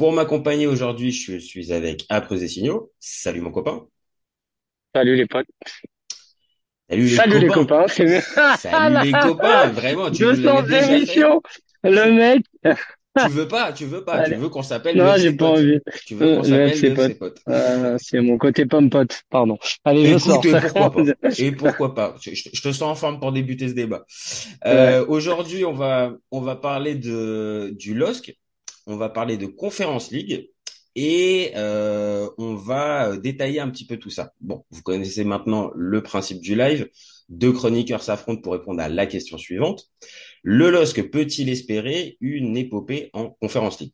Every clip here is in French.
Pour m'accompagner aujourd'hui, je suis avec Apres et Signaux. Salut mon copain. Salut les potes. Salut les Salut les copains. copains. Salut les copains, vraiment, tu nous 200 l'avais déjà fait. émissions. Le mec. Tu veux pas, tu veux pas, tu veux qu'on s'appelle Non, j'ai pas Potes. envie. Tu veux qu'on Euh, s'appelle FC Potes. Euh, c'est mon côté pomme pote. Pardon. Allez, je Écoute, sors. et pourquoi pas Et pourquoi pas je, je- je te sens en forme pour débuter ce débat. Euh, Aujourd'hui, on va on va parler de du LOSC, on va parler de Conference League et euh, on va euh, détailler un petit peu tout ça. Bon, vous connaissez maintenant le principe du live. Deux chroniqueurs s'affrontent pour répondre à la question suivante. Le LOSC peut-il espérer une épopée en Conference League?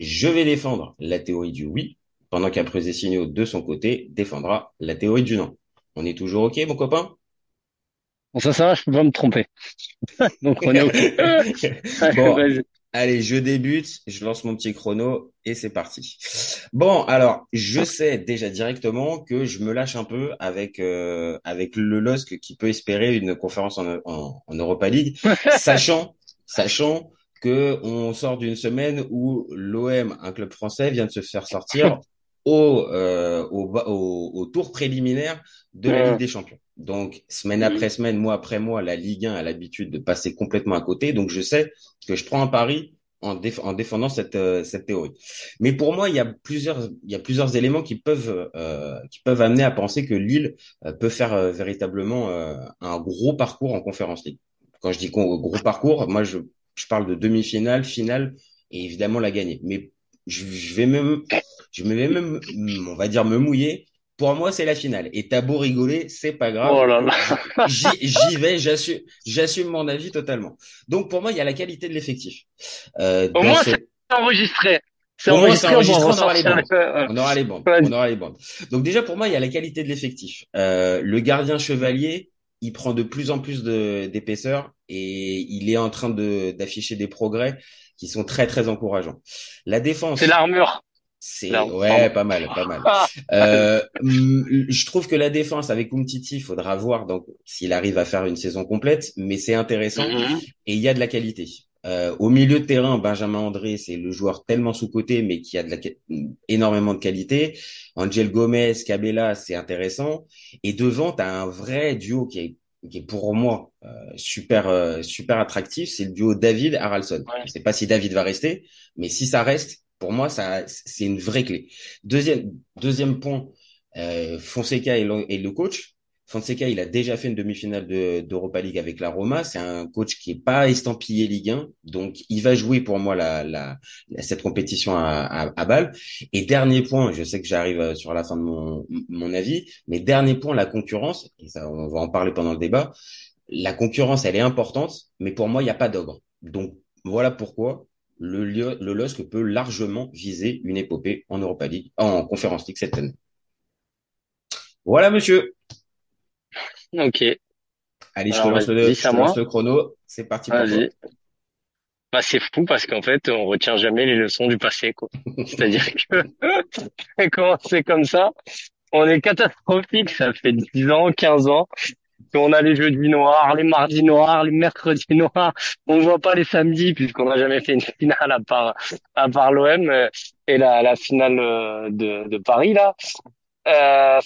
Je vais défendre la théorie du oui, pendant qu'après Signaux de son côté défendra la théorie du non. On est toujours OK, mon copain? Bon, ça, ça va, je peux pas me tromper. Donc, on est OK. Bon. Allez, je débute, je lance mon petit chrono et c'est parti. Bon, alors, je sais déjà directement que je me lâche un peu avec euh, avec le LOSC qui peut espérer une conférence en, en, en Europa League, sachant sachant que on sort d'une semaine où l'OM, un club français, vient de se faire sortir au euh, au, au, au tour préliminaire de la. Ligue des Champions. Donc, semaine Mhm. après semaine, mois après mois, la Ligue 1 a l'habitude de passer complètement à côté. Donc, je sais que je prends un pari en, déf- en défendant cette, euh, cette théorie. Mais pour moi, il y a plusieurs, il y a plusieurs éléments qui peuvent, euh, qui peuvent amener à penser que Lille euh, peut faire euh, véritablement euh, un gros parcours en Conférence League. Quand je dis gros parcours, moi, je, je parle de demi-finale, finale et évidemment la gagner. Mais je, je vais même, je vais même, on va dire me mouiller. Pour moi, c'est la finale. Et t'as beau rigoler, c'est pas grave. Oh là là. J'y j'y vais, j'assume, j'assume mon avis totalement. Donc pour moi, il y a la qualité de l'effectif. Euh, Au moins, ce- c'est enregistré. C'est Au moins, c'est enregistré, on enregistré, on aura les. Ouais. on aura les bandes, on aura les bandes. Donc déjà pour moi, il y a la qualité de l'effectif. Euh, le gardien chevalier, il prend de plus en plus de d'épaisseur et il est en train de d'afficher des progrès qui sont très très encourageants. La défense, C'est l'armure. C'est ouais, pas mal, pas mal. Euh, hum, je trouve que la défense avec Umtiti, il faudra voir donc s'il arrive à faire une saison complète, mais c'est intéressant Mhm. et il y a de la qualité. Euh, au milieu de terrain, Benjamin André, c'est le joueur tellement sous-coté, mais qui a de la, énormément de qualité. Angel Gomez, Cabella, c'est intéressant. Et devant, tu as un vrai duo qui est, qui est pour moi euh, super, euh, super attractif. C'est le duo David Haralson. Ouais. Je sais pas si David va rester, mais si ça reste, pour moi, ça, c'est une vraie clé. Deuxième, deuxième point, euh, Fonseca et le, et le coach. Fonseca, il a déjà fait une demi-finale de- d'Europa League avec la Roma. C'est un coach qui est pas estampillé Ligue 1, donc il va jouer pour moi la, la, cette compétition à, à, à Bâle. Et dernier point, je sais que j'arrive euh, sur la fin de mon, mon avis, mais dernier point, la concurrence. Et ça, on va en parler pendant le débat. La concurrence, elle est importante, mais pour moi, il n'y a pas d'ogre. Donc voilà pourquoi le, le LOSC peut largement viser une épopée en Europa League, en Conférence League cette année. Voilà, monsieur. Ok. Allez, je Alors, vas-y, le, je lance le chrono. C'est parti pour toi. Vas-y. Bah, c'est fou parce qu'en fait, on retient jamais les leçons du passé, quoi. C'est-à-dire que, quand c'est comme ça, on est catastrophique. Ça fait 10 ans, 15 ans qu'on a les jeudis noirs, les mardis noirs, les mercredis noirs. On voit pas les samedis puisqu'on n'a jamais fait une finale à part, à part l'OM euh, et la, la finale euh, de, de Paris, là. Euh,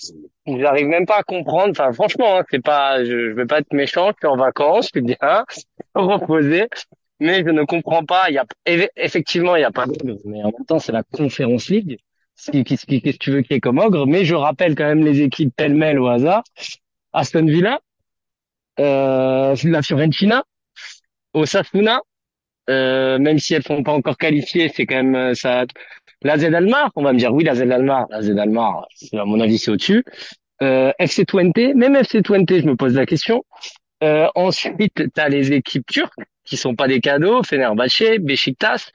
j'arrive même pas à comprendre. Enfin, franchement, hein, c'est pas, je, je vais pas être méchant. Je suis en vacances, je suis bien, reposé. Mais je ne comprends pas. Il y a, eff- effectivement, il y a pas mais en même temps, c'est la Conference League. Qu'est-ce que tu veux qu'il y ait comme ogre? Mais je rappelle quand même les équipes pêle-mêle au hasard. Aston Villa, euh, la Fiorentina, Osasuna, euh, même si elles sont pas encore qualifiées, c'est quand même euh, ça. La Z Almar, on va me dire oui, la Z Almar, la Z Almar, à mon avis, c'est au-dessus. Euh, FC Twente, même FC Twente, je me pose la question. Euh, ensuite, tu as les équipes turques qui sont pas des cadeaux, Fenerbahçe, Beşiktaş,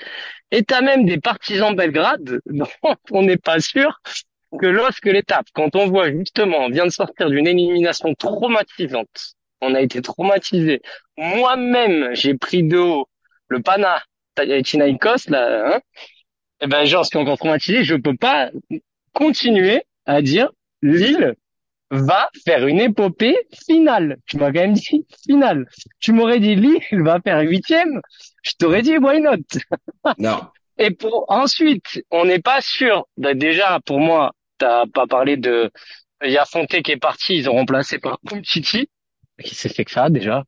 et t'as même des partisans de Belgrade dont on n'est pas sûr que lorsque l'étape, quand on voit justement, on vient de sortir d'une élimination traumatisante, on a été traumatisé. Moi-même, j'ai pris de haut le Pana Tinaikos, là, hein, et ben, genre, ce qui est encore traumatisé, je peux pas continuer à dire Lille va faire une épopée finale. Tu m'as quand même dit finale. Tu m'aurais dit Lille va faire huitième. Je t'aurais dit why not? Non. Et pour ensuite, on n'est pas sûr. Bah, déjà, pour moi, t'as pas parlé de. Il y a Fonté qui est parti. Ils ont remplacé par Umtiti. Qui fait que ça déjà?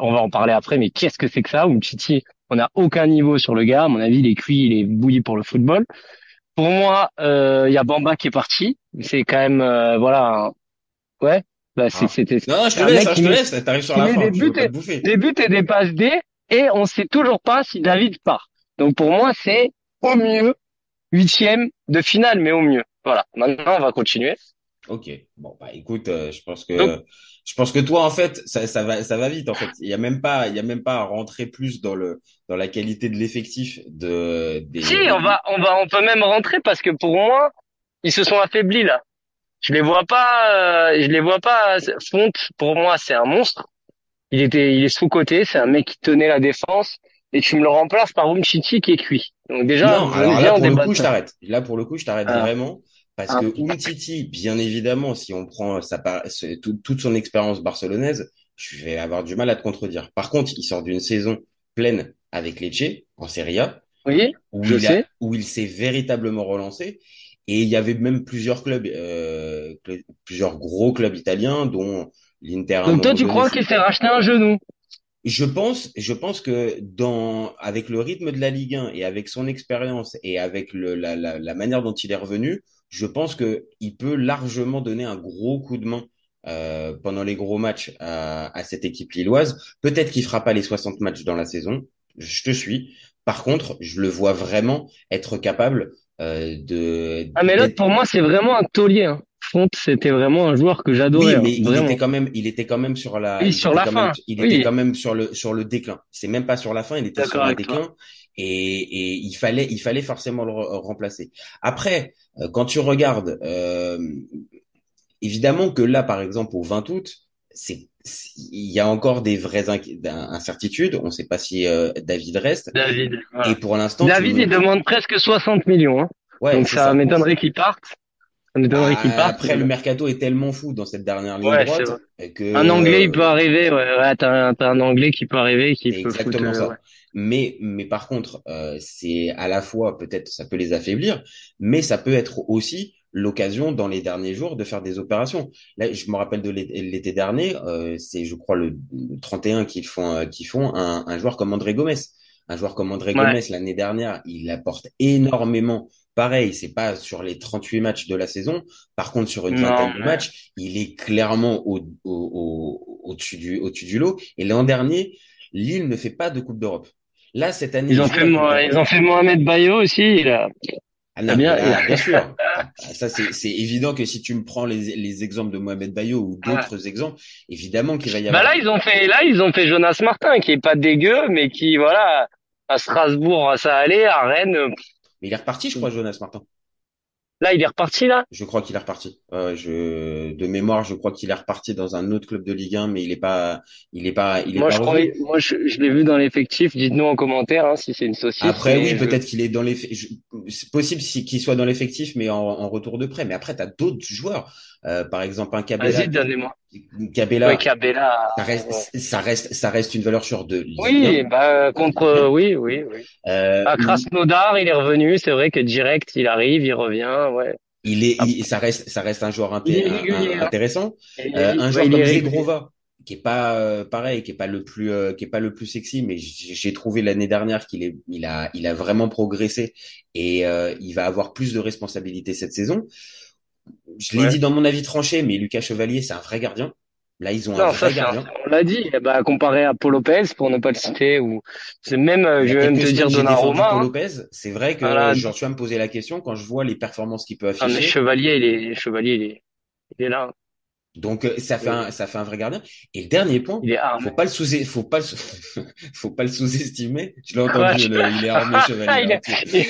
On va en parler après. Mais qu'est-ce que c'est que ça Umtiti On n'a aucun niveau sur le gars. À mon avis, il est cuit, il est bouilli pour le football. Pour moi, euh, il y a Bamba qui est parti. C'est quand même euh, voilà. Ouais. Bah, Ah. c'était. Non, je te laisse, hein, je te laisse. T'arrives sur la fin. des buts et- des buts et des passes D et on sait toujours pas si David part. Donc pour moi, c'est au mieux huitième de finale, mais au mieux. Voilà. Maintenant, on va continuer. Ok. Bon, bah écoute, euh, je pense que Donc- je pense que toi, en fait, ça, ça va, ça va vite. En fait, il y a même pas, il y a même pas à rentrer plus dans le dans la qualité de l'effectif de des. Si, on va, on va, on peut même rentrer parce que pour moi, ils se sont affaiblis là. Je les vois pas, euh, je les vois pas. Fonte, pour moi, c'est un monstre. Il était, il est sous côté. C'est un mec qui tenait la défense. Et tu me le remplaces par Umtiti qui est cuit. Donc déjà, Non, alors là, pour le coup, je t'arrête. Là, pour le coup, je t'arrête Ah. vraiment. Parce Ah. que Umtiti, bien évidemment, si on prend sa, tout- toute son expérience barcelonaise, je vais avoir du mal à te contredire. Par contre, il sort d'une saison pleine avec Lecce, en Serie A, Oui, où Je il a- où il s'est véritablement relancé. Et il y avait même plusieurs clubs, euh, cl- plusieurs gros clubs italiens, dont l'Inter. Donc toi, tu crois qu'il s'est racheté un genou? Je pense, je pense que dans, avec le rythme de la Ligue 1 et avec son expérience et avec le, la, la, la manière dont il est revenu, je pense que il peut largement donner un gros coup de main euh, pendant les gros matchs à, à cette équipe lilloise. Peut-être qu'il fera pas les 60 matchs dans la saison, je te suis. Par contre, je le vois vraiment être capable euh, de. Ah mais l'autre pour moi c'est vraiment un taulier. Hein. Font c'était vraiment un joueur que Oui, j'adorais. mais hein, il vraiment. était quand même, il était quand même sur la, Oui, il sur la fin, même- il oui. était quand même sur le sur le déclin. C'est même pas sur la fin, il était sur avec toi. Et, et il fallait il fallait forcément le re- remplacer. Après, euh, quand tu regardes, euh, évidemment que là, par exemple, au 20 août, c'est il y a encore des vraies incertitudes. On ne sait pas si euh, David reste. David. voilà. Et pour l'instant, David me- il demande presque 60 millions. Hein. ouais, Donc c'est ça, m'étonnerait qu'il parte. Ça Ah, parte. Après, le mercato est tellement fou dans cette dernière ligne Ouais, droite que Un Anglais il euh, peut arriver. Ouais, ouais t'as un, un Anglais qui peut arriver qui peut exactement euh, ça. ouais. Mais, mais par contre, euh, c'est à la fois peut-être ça peut les affaiblir, mais ça peut être aussi l'occasion dans les derniers jours de faire des opérations. Là, je me rappelle de l'é- l'été dernier, euh, c'est je crois le, le 31 qu'ils font, euh, qu'ils font un, un joueur comme André Gomes. Un joueur comme André Ouais. Gomes l'année dernière, il apporte énormément. Pareil, c'est pas sur les 38 matchs de la saison. Par contre, sur une vingtaine de matchs, il est clairement au, au, au, au-dessus du, au-dessus du lot. Et l'an dernier, Lille ne fait pas de Coupe d'Europe. Là, cette année, Ils ont fait, ils ont fait Mohamed Bayo aussi. Il a... Ah non, bien, sûr. Ah, Ça, c'est, c'est évident que si tu me prends les, les exemples de Mohamed Bayo ou d'autres exemples, évidemment qu'il va y Bah avoir. là ils ont fait, là ils ont fait Jonas Martin qui est pas dégueu, mais qui voilà à Strasbourg ça allait, à Rennes. Mais il est reparti, je crois, Jonas Martin. Là il est reparti là? Je crois qu'il est reparti. Ouais, je, de mémoire, je crois qu'il est reparti dans un autre club de Ligue 1, mais il est pas, il est pas, il est Moi pas je crois, moi je, je l'ai vu dans l'effectif. Dites-nous en commentaire hein, si c'est une saucisse. Après, oui, je- peut-être qu'il est dans les, c'est possible si- qu'il soit dans l'effectif, mais en, en retour de prêt. Mais après, t'as d'autres joueurs. Euh, par exemple, un Cabella. Vas-y donnez-moi. Cabella, Ouais, Cabella. ça reste, ça reste, ça reste une valeur sûre de Ligue Oui, 1. bah contre, oui, oui, oui. Euh, À Krasnodar, il est revenu. C'est vrai que direct, il arrive, il revient, ouais. il est, il- ça reste, ça reste un joueur inté- Il un- hein. intéressant. Et- Euh, un joueur il comme. Zegrova, qui est pas euh, pareil, qui est pas le plus, euh, qui est pas le plus sexy, mais j'ai j'ai trouvé l'année dernière qu'il est, il a, il a vraiment progressé et euh, il va avoir plus de responsabilités cette saison. Je l'ai Ouais. dit dans mon avis tranché, mais Lucas Chevalier, c'est un vrai gardien. Là, ils ont un Non, vrai gardien. on l'a dit, ben, comparé à Paul Lopez, pour ne pas le citer, ou c'est même, euh, je vais même te dire Donnarumma. Paul hein. Lopez. C'est vrai que Voilà. j'en suis à me poser la question quand je vois les performances qu'il peut Ah, mais afficher. Chevalier, il est, Chevalier, il est, il est là. Donc euh, ça fait un, ça fait un vrai gardien. Et le dernier point, Il est armé. faut pas le sous, faut pas le, faut pas le sous-estimer. Je l'ai entendu, le- il est armé chevalier.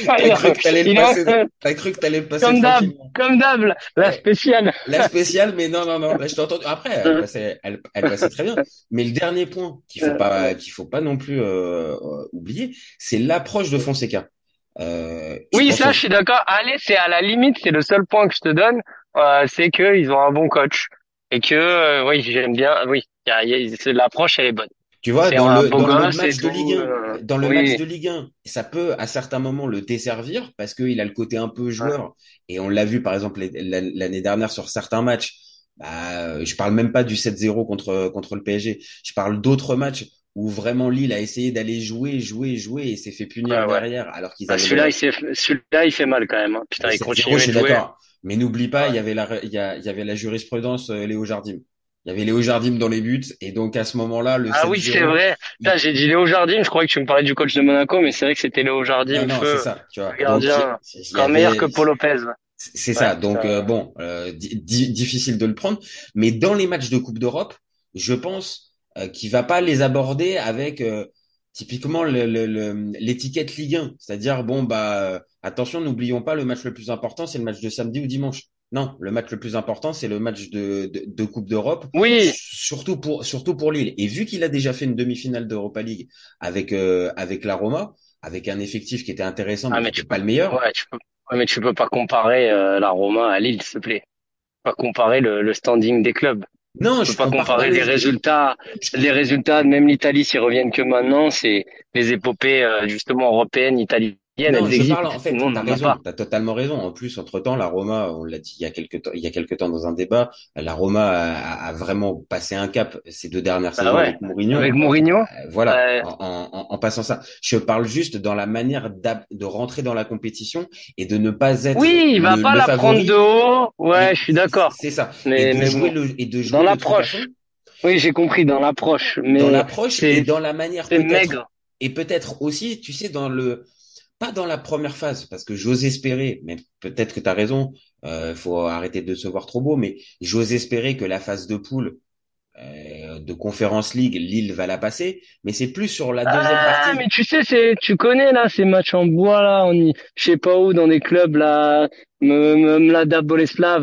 T'as cru que t'allais le passer, t'as cru que t'allais le passer Comme d'hab, comme d'hab, la- spéciale. La spéciale, mais non, non, non. Là, je t'ai entendu. Après, elle passait, elle, elle passait très bien. Mais le dernier point qu'il faut pas, qu'il faut pas non plus euh, euh, oublier, c'est l'approche de Fonseca. Euh, Oui, ça, je suis d'accord. Allez, c'est à la limite, c'est le seul point que je te donne, euh, c'est que ils ont un bon coach et que, euh, oui, j'aime bien. Oui, l'approche, elle est bonne. Tu vois, dans le, dans match de Ligue 1, euh, dans le oui. match de Ligue 1, ça peut à certains moments le desservir parce qu'il a le côté un peu joueur. Et on l'a vu, par exemple, l'année dernière sur certains matchs. Bah, je parle même pas du 7-0 contre, contre le PSG. Je parle d'autres matchs où vraiment Lille a essayé d'aller jouer, jouer, jouer et s'est fait punir ouais. derrière alors qu'ils Ah, avaient celui-là, il fait mal quand même. hein. Putain, il 7-0, continue de jouer. Mais n'oublie pas, il y avait la, il y a- il y avait la jurisprudence euh, Léo Jardim. Il y avait Léo Jardim dans les buts et donc à ce moment-là, le Ah oui, 7-0, c'est vrai. Putain, j'ai dit Léo Jardim. Je croyais que tu me parlais du coach de Monaco, mais c'est vrai que c'était Léo Jardim. Non, c'est ça, tu vois. gardien, Encore meilleur que Paul Lopez. C'est ça. Donc euh, bon, euh, di- di- difficile de le prendre. Mais dans les matchs de Coupe d'Europe, je pense euh, qu'il va pas les aborder avec euh, typiquement le- le- le- l'étiquette Ligue 1. C'est-à-dire bon bah euh, attention, n'oublions pas le match le plus important, c'est le match de samedi ou dimanche. Non, le match le plus important, c'est le match de, de, de Coupe d'Europe. Oui, Surtout pour surtout pour Lille. Et vu qu'il a déjà fait une demi-finale d'Europa League avec euh, avec la Roma, avec un effectif qui était intéressant mais, Ah, mais tu pas le meilleur. ouais, tu peux, ouais, mais tu peux pas comparer euh, la Roma à Lille, s'il te plaît. Pas comparer le, le standing des clubs. Non, je peux pas compare comparer les résultats. Les résultats, même l'Italie, s'ils reviennent que maintenant, c'est les épopées euh, justement européennes, italiennes, Non, je parle en fait, t'as raison, t'as totalement raison. En plus, entre-temps, la Roma, on l'a dit il y a quelques temps, il y a quelques temps dans un débat, la Roma a, a vraiment passé un cap ces deux dernières Ah saisons ouais. avec Mourinho. Avec Mourinho, Euh, voilà, Ouais. en, en- en passant ça. Je parle juste dans la manière de rentrer dans la compétition et de ne pas être oui, il va le, pas le la favori. prendre de haut. Ouais, je suis d'accord. C'est ça. Mais- et de mais jouer bon. le et de jouer Dans l'approche. Oui, j'ai compris dans l'approche, mais dans l'approche et dans la manière c'est maigre. et peut-être aussi, tu sais, dans le pas dans la première phase, parce que j'ose espérer, mais peut-être que tu as raison, euh, faut arrêter de se voir trop beau, mais j'ose espérer que la phase de poule euh, de Conference League, Lille va la passer, mais c'est plus sur la deuxième Ah, partie. mais tu sais, c'est, tu connais là ces matchs en bois là, on y, je sais pas où dans des clubs là, me,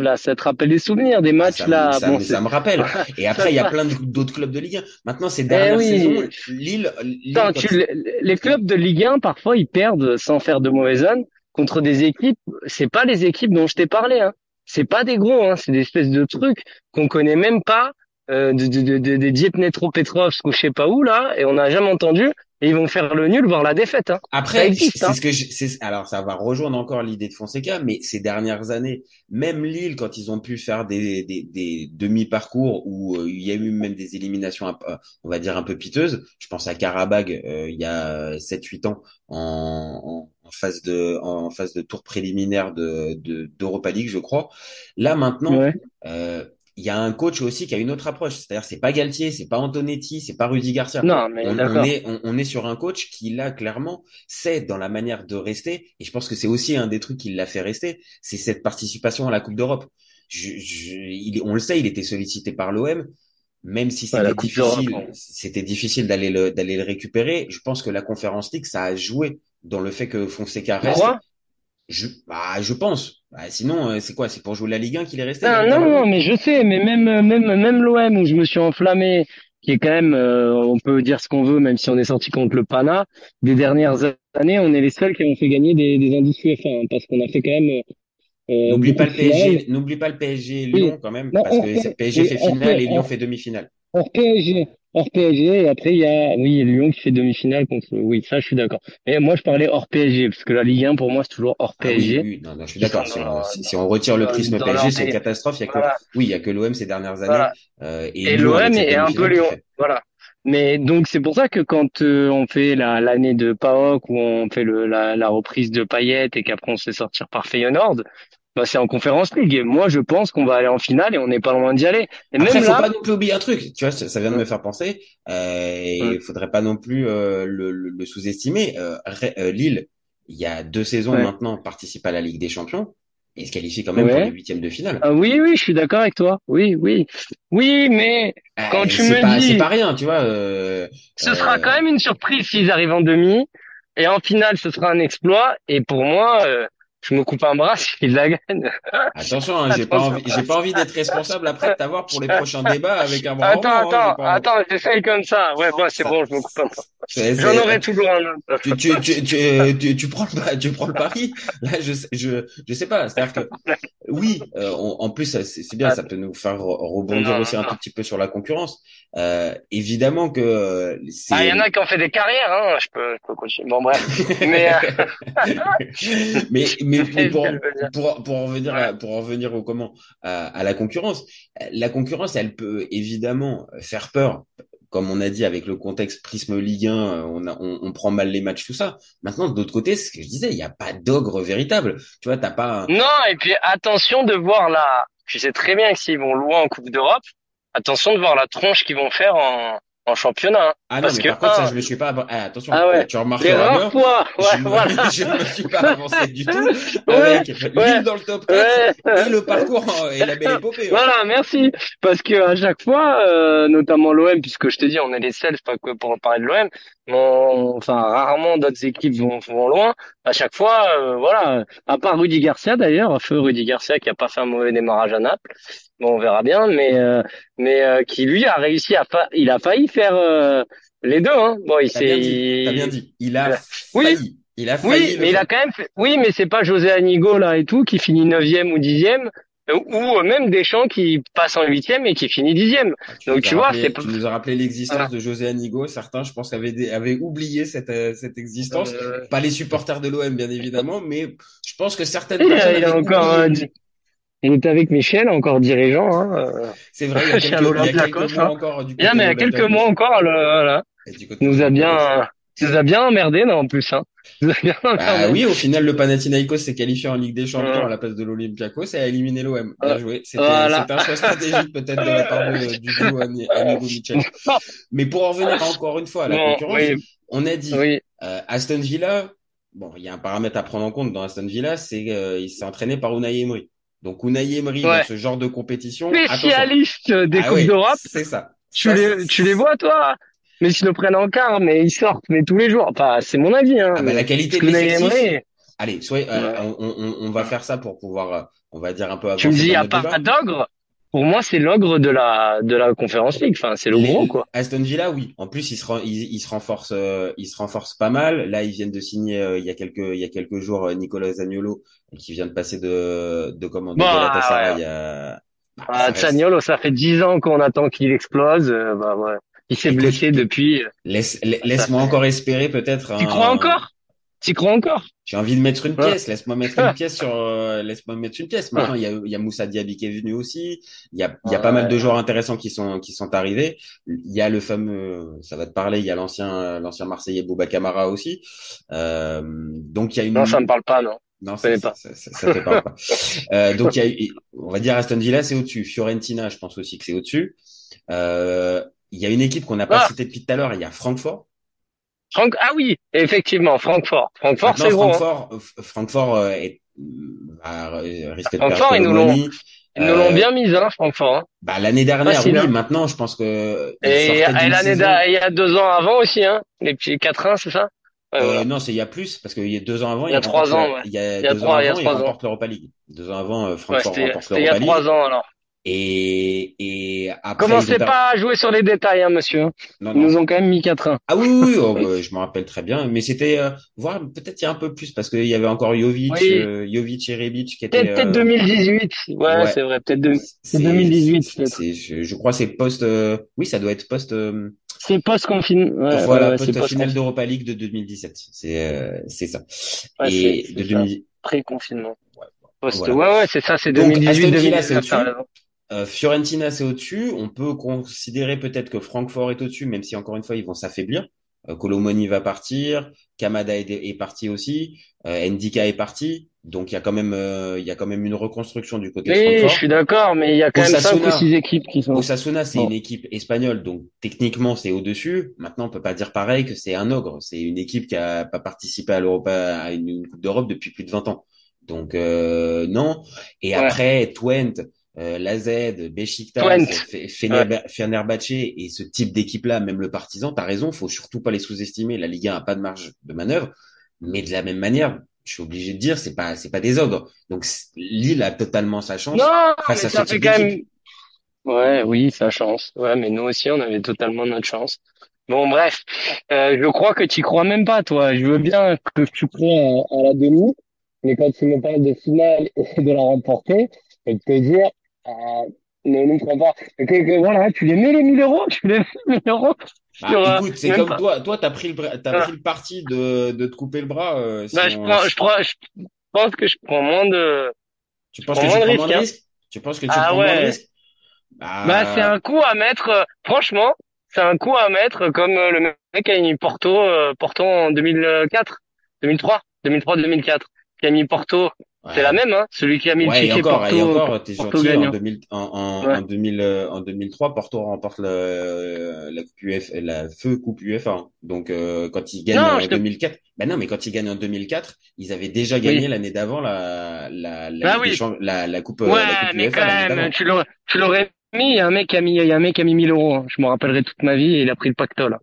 là, ça te rappelle des souvenirs, des Ah, matchs ça, là. ça, bon, ça me rappelle. Et après, il y a plein d'autres clubs de Ligue 1. Maintenant, ces dernières Eh oui. saisons, Lille, Lille Attends, quand tu- il- les, les clubs de Ligue 1 parfois ils perdent sans faire de mauvais zones contre des équipes. C'est pas les équipes dont je t'ai parlé, hein. C'est pas des gros, hein. C'est des espèces de trucs qu'on connaît même pas, euh, de, de, de, de- des Dniepropetrovsk ou je sais pas où là, et on n'a jamais entendu. Et ils vont faire le nul, voire la défaite. Hein. Après, c'est hein. ce que je, alors ça va rejoindre encore l'idée de Fonseca, mais ces dernières années, même Lille, quand ils ont pu faire des, des, des demi-parcours où euh, il y a eu même des éliminations, peu, on va dire un peu piteuses, je pense à Karabag euh, il y a 7-8 ans en, en, en phase de en phase de tour préliminaire de de- d'Europa League, je crois. Là maintenant, Ouais. euh, il y a un coach aussi qui a une autre approche, c'est-à-dire c'est pas Galtier, c'est pas Antonetti, c'est pas Rudy Garcia. Non, mais on, est on, on est sur un coach qui là clairement sait dans la manière de rester. Et je pense que c'est aussi un des trucs qui l'a fait rester. C'est cette participation à la Coupe d'Europe. Je, je, il, on le sait il était sollicité par l'OM même si c'était difficile c'était difficile d'aller le d'aller le récupérer je pense que la Conférence League ça a joué dans le fait que Fonseca reste je bah, je pense Bah, sinon euh, c'est quoi? C'est pour jouer la Ligue 1 qu'il est resté? Non, il non, non, mais je sais, mais même, même, même l'OM où je me suis enflammé, qui est quand même, euh, on peut dire ce qu'on veut, même si on est sorti contre le Pana, des dernières années, on est les seuls qui ont fait gagner des, des indices UEFA, hein, parce qu'on a fait quand même. Euh, N'oublie pas le. PSG, n'oublie pas le PSG. Lyon quand même, Non, parce que fait- c'est- PSG fait finale et Lyon on- fait demi-finale. PSG, hors PSG, et après il y a, oui, Lyon qui fait demi-finale contre, oui, ça je suis d'accord. Mais moi je parlais hors PSG, parce que la Ligue 1 pour moi c'est toujours hors Ah PSG. oui, non, non, je suis d'accord. Si, dans- on, si, si on retire le prisme PSG, c'est une catastrophe. Il y a que, oui, il y a que l'OM ces dernières années. Voilà. euh, Et l'OM est un peu Lyon. Voilà. Mais donc c'est pour ça que quand euh, on fait la l'année de PAOK où on fait le la, la reprise de Payet et qu'après on se fait sortir par Feyenoord, bah c'est en Conférence League. Et moi je pense qu'on va aller en finale et on n'est pas loin d'y aller. Et Après, même faut là, pas non plus oublier un truc. Tu vois, ça, ça vient de me faire penser. Euh, et Ouais. faudrait pas non plus euh, le, le- le sous-estimer. Euh, euh, Lille, il y a deux saisons Ouais. maintenant, participe à la Ligue des Champions. et se qualifie quand même pour les huitièmes de finale. Ah oui, oui, je suis d'accord avec toi. Oui, oui. Oui, mais quand Euh, tu me pas, dis- c'est pas rien, tu vois. euh, ce Euh, sera quand même une surprise s'ils arrivent en demi. Et en finale, ce sera un exploit. Et pour moi, euh, je me coupe un bras s'ils la gagnent. Attention, hein, j'ai pas envie, j'ai pas envie d'être responsable après de t'avoir pour les prochains débats avec un bras en Attends, hein, attends, pas- attends, j'essaye comme ça. Ouais, bon, c'est bon, je me coupe un bras. J'en aurai toujours un autre. tu, tu, tu, tu, euh, tu, prends le, tu prends le pari. Là, je, je, je sais pas. C'est-à-dire que, oui, euh, on- en plus, c'est bien, ça peut nous faire re- rebondir Non, aussi un tout petit peu sur la concurrence. Euh, évidemment que euh, c'est. Ah, il y en a qui ont fait des carrières, hein. Je peux, je peux continuer. Bon, bref. Mais, euh, mais, mais, mais pour, veux dire. pour, pour en revenir à, pour en revenir au comment, à, à la concurrence. La concurrence, elle peut évidemment faire peur. Comme on a dit avec le contexte prisme Ligue 1, euh, on, a, on, on prend mal les matchs, tout ça. Maintenant, de l'autre côté, ce que je disais, il n'y a pas d'ogre véritable. Tu vois, t'as pas. un- Non, et puis attention de voir la. Je sais très bien que s'ils vont loin en Coupe d'Europe, attention de voir la tronche qu'ils vont faire en, en championnat. hein. Ah non, Parce mais que, par contre, ça, un, je me suis pas. Ah, attention, Ah ouais. tu Les remarqueras rares bien. fois, ouais, je, me, voilà. je me suis pas avancé du tout avec ouais. l'île dans le top 4 Ouais. et le parcours en- et la belle épopée. hein. Voilà, merci. Parce que à chaque fois, euh, notamment l'OM, puisque je te dis, on est les seuls, pas que pour parler de l'OM, mais on- enfin rarement d'autres équipes vont, vont loin. À chaque fois, euh, voilà. À part Rudy Garcia d'ailleurs, feu Rudy Garcia qui a pas fait un mauvais démarrage à Naples. Bon, on verra bien, mais euh, mais euh, qui lui a réussi à fa- il a failli faire euh, les deux. Hein. Bon, il bien s'est bien dit. Il a Oui. failli. Il a failli. oui, mais il a quand même fait... Oui, mais c'est pas José Anigo là et tout qui finit neuvième ou dixième, ou même Deschamps qui passe en huitième et qui finit dixième. Ah, Donc, tu vois, c'est pas- Tu nous as rappelé l'existence Voilà. de José Anigo. Certains, je pense, avaient, des- avaient oublié cette, euh, cette existence. Euh, Pas les supporters de l'OM, bien évidemment, mais je pense que certaines il, personnes a- il a encore, euh, il est avec Michel, encore dirigeant. Hein. euh. C'est vrai, il y a quelques, il y a l'Olympiakos, quelques mois hein. encore du Il y a, côté mais il y a quelques mois encore, le, voilà, du côté nous a bien, nous a bien emmerdé, non, en plus. Hein. A bien Bah oui, au final, le Panathinaikos s'est qualifié en Ligue des Champions Ouais. à la place de l'Olympiakos et a éliminé l'OM. Bien Ouais. joué. C'était Voilà. un choix stratégique peut-être de la part de- du duo Michel. Mais pour en revenir encore une fois à la concurrence, oui, on a dit oui. euh, Aston Villa. Bon, il y a un paramètre à prendre en compte dans Aston Villa, c'est qu'il s'est entraîné par Unai Emery. Donc Unai Emery Ouais. dans ce genre de compétition, attention. Spécialiste des Ah Coupes d'Europe. C'est ça. Tu Ça, les, tu les vois, toi? Mais ils le prennent en quart, mais ils sortent, mais tous les jours. Enfin, c'est mon avis, hein. Ah bah, la qualité de l'effectif. Allez, soyez, euh, Ouais. on, on, on va faire ça pour pouvoir, euh, on va dire un peu tu me dis, à part d'ogre, pour moi, c'est l'ogre de la, de la Conférence League. Enfin, c'est le Les- gros, quoi. Aston Villa, oui. En plus, il se, ren- il, il se renforce, euh, il se renforce pas mal. Là, ils viennent de signer euh, il y a quelques, il y a quelques jours Nicolas Zaniolo, qui vient de passer de, de comment, de Bah, Galatasaray ouais. à. Bah, Ah, ça reste- Zaniolo, ça fait dix ans qu'on attend qu'il explose. bah, ouais. Il s'est blessé depuis. Laisse, la- laisse-moi encore espérer peut-être. Tu un- crois encore? Tu crois encore? J'ai envie de mettre une Ouais. pièce. Laisse-moi mettre une pièce sur. euh, laisse-moi mettre une pièce. Maintenant, il y a, il y a Moussa Diaby qui est venu aussi. Il y a, il y a pas mal de joueurs intéressants qui sont qui sont arrivés. Il y a le fameux, ça va te parler. Il y a l'ancien l'ancien Marseillais Bouba Camara aussi. Euh, donc il y a une. Non, ça me parle pas, non. Non, connais ça, pas. ça, ça, ça te parle pas. Euh, donc il y a, on va dire Aston Villa, c'est au-dessus. Fiorentina, je pense aussi que c'est au-dessus. Euh, il y a une équipe qu'on n'a pas Ah. citée depuis tout à l'heure. Il y a Francfort. Franck, ah oui, effectivement, Francfort. Francfort, c'est gros. hein. Francfort, euh, Francfort euh, est, va, euh, risque de Francfort, perdre ils nous l'ont-. Ils nous l'ont Euh, bien mise, hein, Francfort. hein. Bah, l'année dernière, Facile, oui. hein. Maintenant, je pense que Et, et l'année d'a- il y a deux ans avant aussi, hein. Les petits 4-1, c'est ça? Ouais, Euh, voilà. non, c'est il y a plus parce qu'il y a deux ans avant, Il y a trois ans. Il y a trois- ans il y a avant, ils trois ans. remportent l'Europa League. Deux ans avant, euh, Ouais, Francfort remporte c'était il y a l'Europa League. trois ans, alors. Et, et après, Commencez pas à jouer sur les détails, hein, monsieur. Non, Ils nous ont quand même mis 4-1. Ah oui, oui, oui, oh, bah, je me rappelle très bien. Mais c'était, euh, voire peut-être il y a un peu plus parce qu'il y avait encore Jovic, Oui. euh, Jovic et Rebic qui étaient. Peut-être, euh, 2018. Ouais, ouais. c'est vrai, peut-être de... c'est 2018, c'est- peut-être. c'est- Je, je crois c'est post. euh, oui, ça doit être post. euh, c'est post-confinement. Ouais, voilà, ouais, c'est post finale post d'Europa League de 2017. C'est c'est c'est ça. Et de c'est ça. 2000 Pré-confinement. Post, Voilà. ouais, ouais, c'est ça, c'est Donc, 2018, Aston Villa, c'est 2019, au-dessus. t'as raison. Euh, Fiorentina, c'est au-dessus. On peut considérer peut-être que Francfort est au-dessus, même si encore une fois, ils vont s'affaiblir. Euh, Colomoni va partir, Kamada est, est parti aussi, euh, Ndika est parti. Donc il y a quand même, euh, il y a quand même une reconstruction du côté de Oui, je Francfort. suis d'accord, mais il y a quand même cinq ou six équipes qui sont. Osasuna, c'est Bon. une équipe espagnole, donc techniquement c'est au-dessus. Maintenant, on peut pas dire pareil que c'est un ogre. C'est une équipe qui a pas participé à l'Europa, à une, une Coupe d'Europe depuis plus de 20 ans. Donc euh, non. Et Ouais. après Twente, euh. Fe- Fener- Fenerbahçe et ce type d'équipe-là, même le Partizan, t'as raison, faut surtout pas les sous-estimer. La Ligue 1 a pas de marge de manœuvre, mais de la même manière, je suis obligé de dire, c'est pas c'est pas des ogres. Donc Lille a totalement sa chance Non, face à ce ça fait type quand d'équipe. même. Ouais, oui, sa chance. Ouais, mais nous aussi, on avait totalement notre chance. Bon, bref, euh, je crois que tu crois même pas, toi. Je veux bien que tu crois à, à la demi, mais quand tu me parles de finale et de la remporter, et de te dire, euh, ne nous crois pas. Voilà, tu les mets les 1000 euros, tu les mets les 1000 euros Bah, euh, écoute, c'est comme pas. toi. Toi, t'as pris le, t'as Ah. pris le parti de, de te couper le bras. euh, si Bah, je prends, je prends, je pense que je prends moins de. tu penses prends que tu prends moins de risques, hein. Tu penses que tu Ah prends moins de ouais. risques? Bah, Bah, c'est un coup à mettre. euh, franchement, c'est un coup à mettre comme euh, le mec a mis Porto, euh, Porto en 2004, 2003, 2003, 2004, qui a mis Porto. C'est ouais. la même, hein. Celui qui a mis le Ouais, et ticket encore, et Porto, encore, t'es Porto gentil. En gagnant. 2000, en, en, Ouais. en 2000, euh, en 2003, Porto remporte le, la coupe UF, la feu coupe UEFA. hein. Donc, euh, quand ils gagnent en je te. 2004, ben non, mais quand ils gagnent en 2004, ils avaient déjà gagné Oui. l'année d'avant la, la, la Bah oui. La, la coupe, euh, Ouais, la coupe mais UEFA quand même, tu l'aurais, tu l'aurais mis. Il y a un mec qui a mis, il y a un mec qui a mis 1000 euros. hein. Je me rappellerai toute ma vie et il a pris le pactole.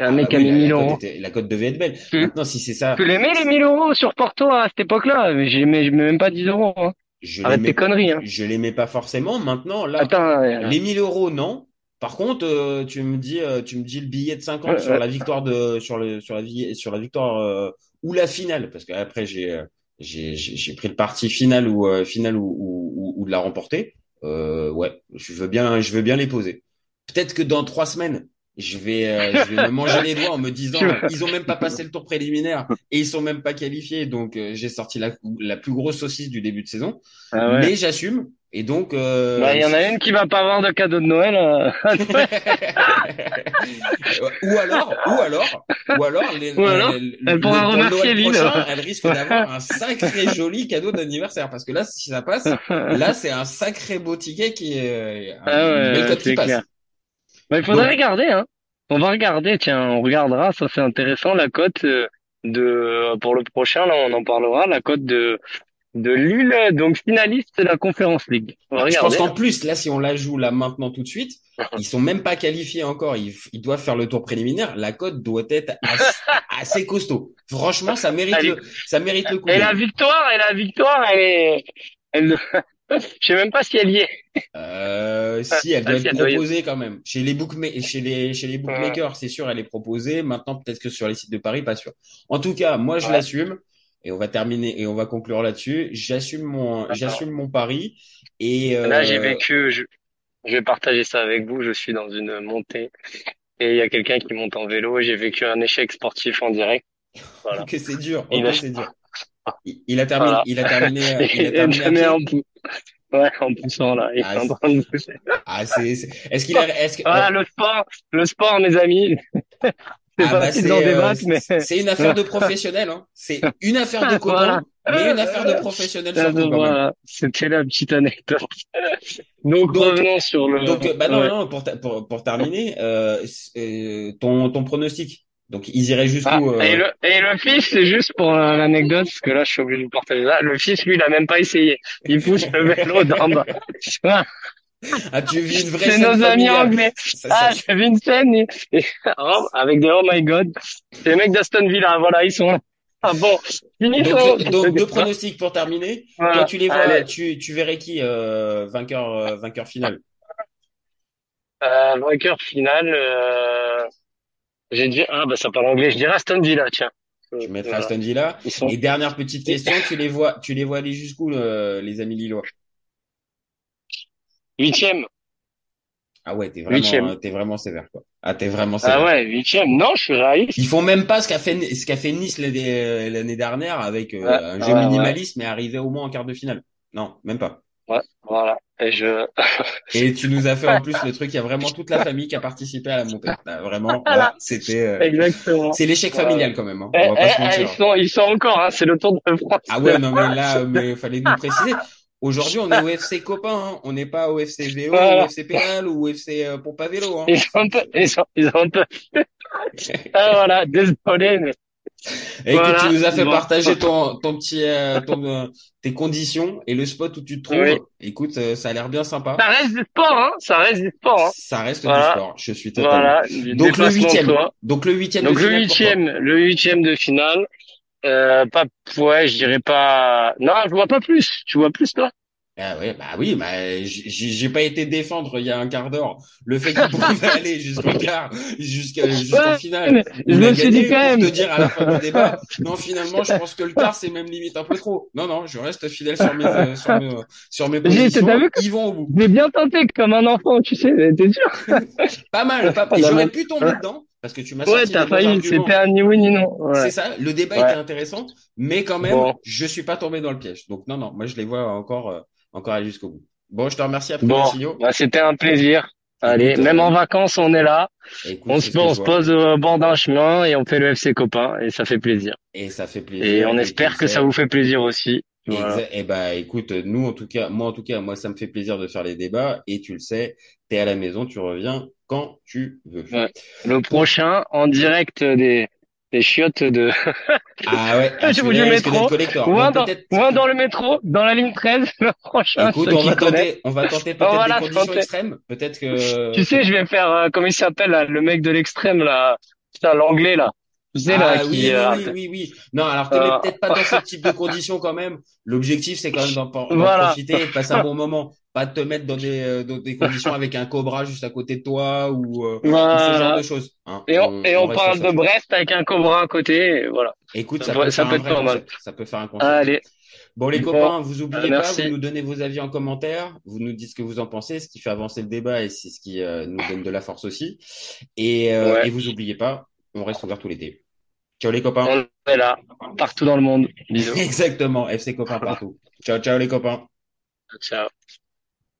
Un Ah, mec bah qui a oui, mis la, 1000 la cote euros. était, la cote devait être belle. Tu, Maintenant, si c'est ça, tu les mets les 1000 euros sur Porto à cette époque-là. Mais je mets même pas 10 euros, hein. je Arrête tes conneries, hein. je l'aimais pas forcément. Maintenant, là, Attends, Les 1000 euros, non. Par contre, euh, tu me dis, euh, tu me dis le billet de 50 euh, sur la victoire de, sur le, sur la, vi- sur la victoire euh, ou la finale, parce qu'après j'ai, j'ai, j'ai j'ai pris le parti finale ou finale ou, ou, ou- ou de la remporter. Euh, ouais, je veux bien, je veux bien les poser. Peut-être que dans trois semaines, je vais, euh, je vais me manger les doigts en me disant, euh, ils ont même pas passé le tour préliminaire et ils sont même pas qualifiés, donc euh, j'ai sorti la, la plus grosse saucisse du début de saison. Ah ouais. Mais j'assume et donc. Bah, Euh, il y en a une qui va pas avoir de cadeau de Noël. euh, ou alors, ou alors, ou alors, les, Ou alors, les- elle le- pourra pour remercier Lille. prochain, elle risque d'avoir un sacré joli cadeau d'anniversaire. Parce que là, si ça passe, là, c'est un sacré beau ticket qui est, Ah ouais, belle ouais, cote qui passe. clair. Bah, il faudrait Donc, regarder, hein. On va regarder, tiens, on regardera, ça c'est intéressant, la cote euh, de, pour le prochain, là, on en parlera, la cote de, de Lille, donc finaliste de la Conférence League. On va je pense qu'en plus, là, si on la joue là maintenant tout de suite, ils sont même pas qualifiés encore. Ils, ils doivent faire le tour préliminaire. La cote doit être assez, assez costaud. Franchement, ça mérite le, ça mérite le coup Et la victoire, et la victoire, elle est, elle, je sais même pas si elle y est. Euh, si, elle Ah, doit si, être doit y proposée quand même. Chez les bookma- chez les, chez les bookmakers, c'est sûr, elle est proposée. Maintenant, peut-être que sur les sites de Paris, pas sûr. En tout cas, moi, je Ouais. l'assume. Et on va terminer et on va conclure là-dessus. J'assume mon, j'assume mon pari. Et, Là, j'ai euh, vécu, je, je vais partager ça avec vous, je suis dans une montée, et il y a quelqu'un qui monte en vélo, j'ai vécu un échec sportif en direct. Voilà. que c'est dur. A- c'est dur. Il, il a terminé, Voilà. il a terminé, euh, il a terminé en pou- Ouais, en poussant là, il Ah, est en train de pousser. Ah, c'est, c'est- est-ce qu'il a, est-ce que, Voilà, le sport, le sport, mes amis. C'est Ah pas bah c'est euh, mais c'est- une affaire de professionnel. Hein. C'est une affaire de copain, Voilà. mais une affaire de professionnel Ah, surtout voilà, c'était la petite anecdote. Donc, Donc- revenons sur le. Donc, bah non, Ouais. non, pour, ta- pour, pour terminer, euh, euh, ton, ton pronostic? Donc, ils iraient Ah, jusqu'où euh, et le, et le fils, c'est juste pour euh, l'anecdote, parce que là, je suis obligé de partager ça. Le fils, lui, il a même pas essayé. Il pousse le vélo d'en bas. Ah, tu vis une vraie C'est scène nos amis familiale. anglais. Ça, Ah, j'ai vu une scène, et, et- oh, avec des oh my god. C'est les mecs d'Aston Villa, voilà, ils sont là. Ah bon, donc, donc, deux pronostics pour terminer. Voilà. Toi, tu les vois, Allez. tu, tu verrais qui euh, vainqueur, euh, vainqueur final? Euh, vainqueur final, euh, j'ai dit, ah, bah, ça parle anglais, je dirais Aston Villa, tiens. Tu mettrais Voilà. Aston Villa. Sont, Et dernière petite question, tu les vois, tu les vois aller jusqu'où euh, les amis lillois? Huitième. Ah ouais, t'es vraiment, t'es vraiment sévère quoi. Ah, t'es vraiment sévère. Ah ouais, huitième. Non, je suis réaliste. Ils font même pas ce qu'a fait ce qu'a fait Nice l'année l'année dernière avec euh, un jeu ouais, minimaliste mais arrivé au moins en quart de finale. Non, même pas. Ouais, voilà. Et je, Et tu nous as fait en plus le truc, il y a vraiment toute la famille qui a participé à la montée. Ah, vraiment, Voilà. là, c'était euh, exactement. c'est l'échec familial quand même hein. Eh, On va pas eh, se eh, mentir. ils sont, ils sont encore, hein, c'est le Tour de France. Ah ouais, non mais là mais fallait nous préciser. Aujourd'hui, on est au FC copain, hein. on n'est pas au FC VO, Voilà. au FC Pénal ou au FC euh, Pompa Vélo hein. Ils ont un peu, ils ont, ils ont ah, voilà, désolé, mais Et Voilà, que tu nous as fait bon. partager ton, ton petit, euh, ton, euh, tes conditions et le spot où tu te trouves. Oui. Écoute, euh, ça a l'air bien sympa. Ça reste du sport, hein. Ça reste du sport, hein. Ça reste Voilà. du sport. Je suis totalement. Voilà. Donc le huitième. Donc le huitième. Donc de le huitième, le huitième de finale, euh, pas, ouais, je dirais pas, non, je vois pas plus. Tu vois plus, toi? Ah ouais, bah oui, bah j'ai pas été défendre il y a un quart d'heure le fait qu'il pouvait aller jusqu'au quart, jusqu'à jusqu'en Ouais, finale. je me suis dit quand même. te dire à la fin du débat, non finalement je pense que le quart c'est même limite un peu trop. Non non, je reste fidèle sur mes euh, sur mes sur mes positions. vu Ils vont au bout. J'ai bien tenté comme un enfant, tu sais, t'es sûr? Pas mal, pas Pas j'aurais mal. pu tomber dedans parce que tu m'as Ouais, t'as failli, c'était un ni oui ni non. Ouais. C'est ça, le débat Ouais. était intéressant, mais quand même, Bon. je suis pas tombé dans le piège. Donc non non, moi je les vois encore euh, encore aller jusqu'au bout. Bon, je te remercie après Bon, bah, c'était un plaisir. Allez, Écoute, même euh, en vacances, on est là. Écoute, On se, on se pose au bord d'un chemin et on fait le FC copain et ça fait plaisir. Et ça fait plaisir. Et on espère que ça vous fait plaisir aussi. Voilà. Exa- Eh ben, écoute, nous en tout cas, moi en tout cas, moi ça me fait plaisir de faire les débats et tu le sais, t'es à la maison, tu reviens quand tu veux. Ouais. Le prochain, en direct des, des chiottes de, Ah ouais, ah, Je celui-là, vous dis il risque métro. ou un dans, peut-être- ou un dans le métro, dans la ligne 13, le prochain, Écoute, on va tenter, on va tenter peut-être Voilà, des conditions extrêmes. Peut-être que. Tu sais, je vais faire, euh, comment il s'appelle, là, le mec de l'extrême, là, putain, l'anglais, là. Tu sais, là, Ah qui, oui, oui, euh, oui, oui, oui. Non, alors t'es Euh, peut-être pas dans ce type de conditions quand même. L'objectif, c'est quand même d'en Voilà. profiter et de passer un bon moment. Pas de te mettre dans des, euh, dans des conditions avec un cobra juste à côté de toi ou, euh, ou ce genre de choses. hein. Et on, et on parle de. Brest avec un cobra à côté, et voilà. Écoute, Ça ça, peut- ça être pas mal. Ça peut faire un concept. Allez. Bon, les Bon, copains, vous oubliez pas, vous nous donnez vos avis en commentaire, vous nous dites ce que vous en pensez, ce qui fait avancer le débat et c'est ce qui euh, nous donne de la force aussi. Et, euh, Ouais. et vous oubliez pas, on reste ouvert tout l'été. Ciao les copains. On est là, partout dans le monde. Bisous. Exactement, FC copains partout. Ciao, ciao les copains. Ciao.